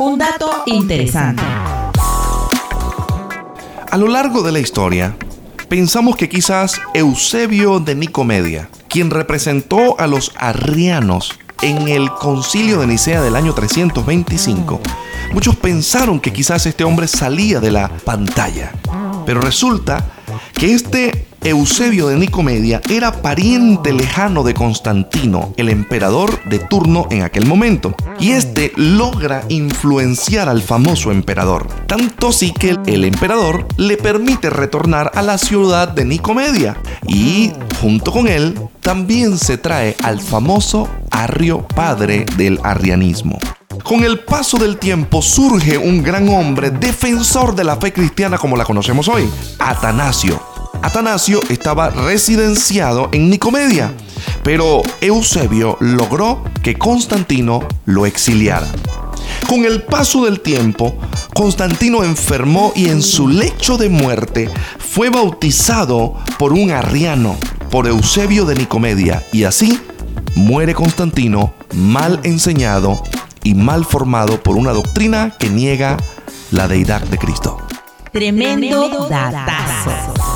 Un dato interesante. A lo largo de la historia, pensamos que quizás Eusebio de Nicomedia, quien representó a los arrianos en el concilio de Nicea del año 325, muchos pensaron que quizás este hombre salía de la pantalla. Pero resulta que este Eusebio de Nicomedia era pariente lejano de Constantino, el emperador de turno en aquel momento. Y este logra influenciar al famoso emperador. Tanto sí que el emperador le permite retornar a la ciudad de Nicomedia. Y junto con él también se trae al famoso Arrio padre del arrianismo. Con el paso del tiempo surge un gran hombre defensor de la fe cristiana como la conocemos hoy, Atanasio Atanasio estaba residenciado en Nicomedia, pero Eusebio logró que Constantino lo exiliara. Con el paso del tiempo, Constantino enfermó y en su lecho de muerte fue bautizado por un arriano, por Eusebio de Nicomedia, y así muere Constantino mal enseñado y mal formado por una doctrina que niega la deidad de Cristo. Tremendo datazo.